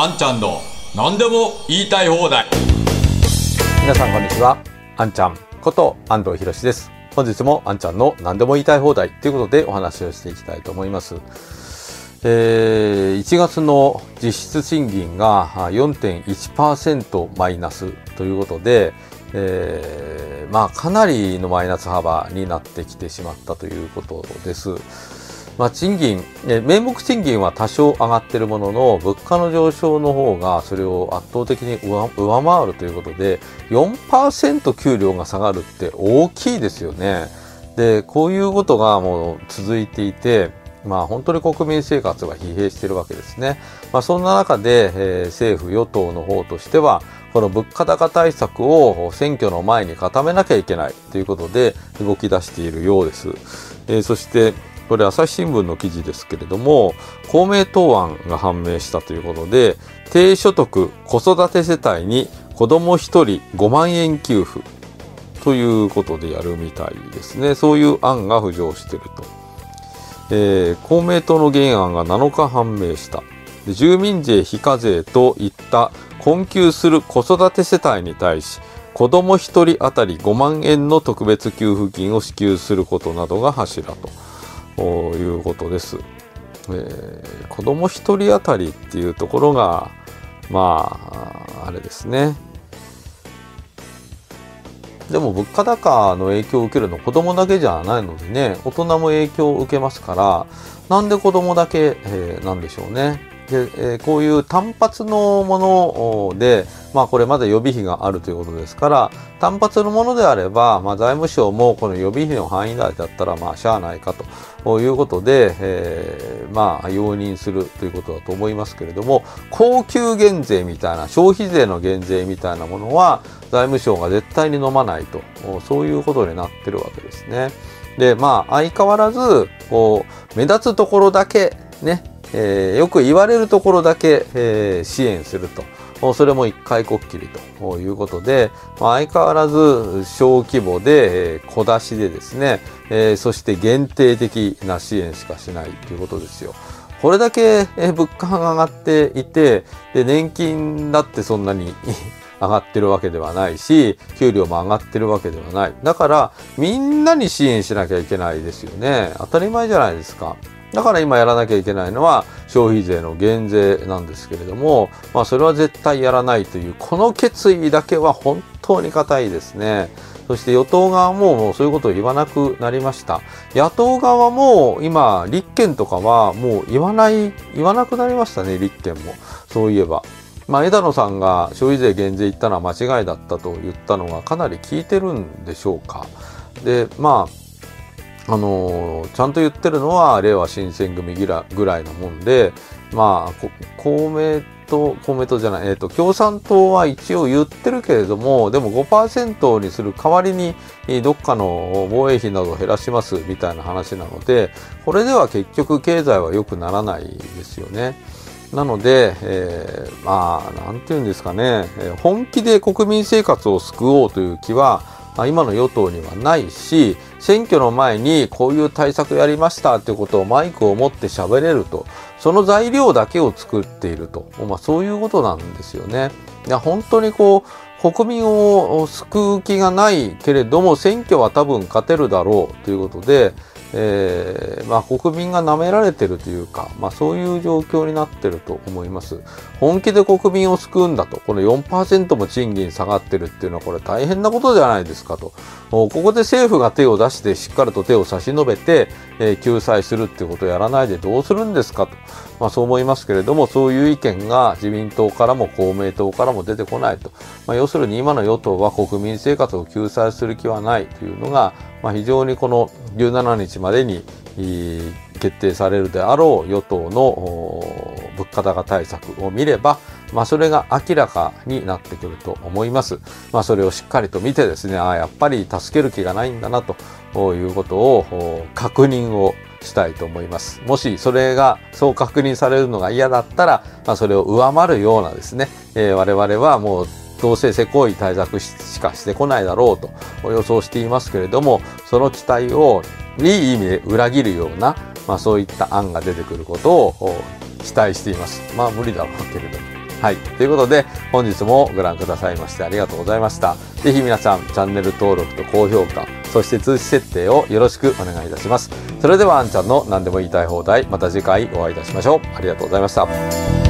あんちゃんの何でも言いたい放題。皆さんこんにちは。あんちゃんこと安藤博です。本日もあんちゃんの何でも言いたい放題ということでお話をしていきたいと思います。えー、1月の実質賃金が4.1%マイナスということで、えー、まあかなりのマイナス幅になってきてしまったということです。まあ、賃金、名目賃金は多少上がってるものの、物価の上昇の方がそれを圧倒的に上回るということで、4%給料が下がるって大きいですよね。で、こういうことがもう続いていて、まあ本当に国民生活が疲弊しているわけですね。まあそんな中で、えー、政府与党の方としては、この物価高対策を選挙の前に固めなきゃいけないということで動き出しているようです。えー、そしてこれ朝日新聞の記事ですけれども公明党案が判明したということで低所得子育て世帯に子供1人5万円給付ということでやるみたいですね。そういう案が浮上していると、えー、公明党の原案が7日判明した。住民税非課税といった困窮する子育て世帯に対し子供1人当たり5万円の特別給付金を支給することなどが柱と。ということです。えー、子供一人当たりっていうところが、まあ、あれですね。でも物価高の影響を受けるの子供だけじゃないのでね、大人も影響を受けますから、なんで子供だけ、えー、なんでしょうね。で、えー、こういう単発のもので、まあこれまだ予備費があるということですから、単発のものであれば、まあ財務省もこの予備費の範囲内だったら、まあしゃあないかということで、えー、まあ容認するということだと思いますけれども、高級減税みたいな、消費税の減税みたいなものは、財務省が絶対に飲まないと、そういうことになってるわけですね。で、まあ相変わらず、こう、目立つところだけ、ね、えー、よく言われるところだけ、えー、支援すると。それも一回こっきりということで、まあ、相変わらず小規模で、えー、小出しでですね、え、そして限定的な支援しかしないということですよ。これだけ、え、物価が上がっていて、で、年金だってそんなに 上がってるわけではないし、給料も上がってるわけではない。だから、みんなに支援しなきゃいけないですよね。当たり前じゃないですか。だから今やらなきゃいけないのは消費税の減税なんですけれども、まあそれは絶対やらないという、この決意だけは本当に固いですね。そして与党側ももうそういうことを言わなくなりました。野党側も今、立憲とかはもう言わない、言わなくなりましたね、立憲も。そういえば。まあ、枝野さんが消費税減税言ったのは間違いだったと言ったのがかなり効いてるんでしょうか。で、まあ、あのちゃんと言ってるのは令和新選組ぐらいなもんで、まあ、公明党、公明党じゃない、えっ、ー、と、共産党は一応言ってるけれども、でも5%にする代わりに、どっかの防衛費などを減らしますみたいな話なので、これでは結局経済は良くならないですよね。なので、えー、まあ、なんて言うんですかね、本気で国民生活を救おうという気は、まあ、今の与党にはないし、選挙の前にこういう対策やりましたということをマイクを持って喋れると、その材料だけを作っていると、まあ、そういうことなんですよね。いや本当にこう、国民を救う気がないけれども、選挙は多分勝てるだろうということで、えー、まあ、国民が舐められてるというか、まあ、そういう状況になってると思います。本気で国民を救うんだと、この4%も賃金下がってるっていうのはこれ大変なことじゃないですかと。ここで政府が手を出してしっかりと手を差し伸べて、えー、救済するっていうことをやらないでどうするんですかと。まあ、そう思いますけれども、そういう意見が自民党からも公明党からも出てこないと。まあ、要するに今の与党は国民生活を救済する気はないというのが、まあ、非常にこの17日までに決定されるであろう与党の物価高対策を見れば、まあ、それが明らかになってくると思います。まあ、それをしっかりと見てですね、ああ、やっぱり助ける気がないんだなということを確認をしたいと思います。もしそれがそう確認されるのが嫌だったら、まあ、それを上回るようなですね、えー、我々はもうどうせせこい対策しかしてこないだろうと予想していますけれども、その期待をいい意味で裏切るような、まあそういった案が出てくることを期待しています。まあ無理だろうけれども。はい。ということで、本日もご覧くださいましてありがとうございました。ぜひ皆さん、チャンネル登録と高評価、そして通知設定をよろしくお願いいたします。それでは、あんちゃんの何でも言いたい放題、また次回お会いいたしましょう。ありがとうございました。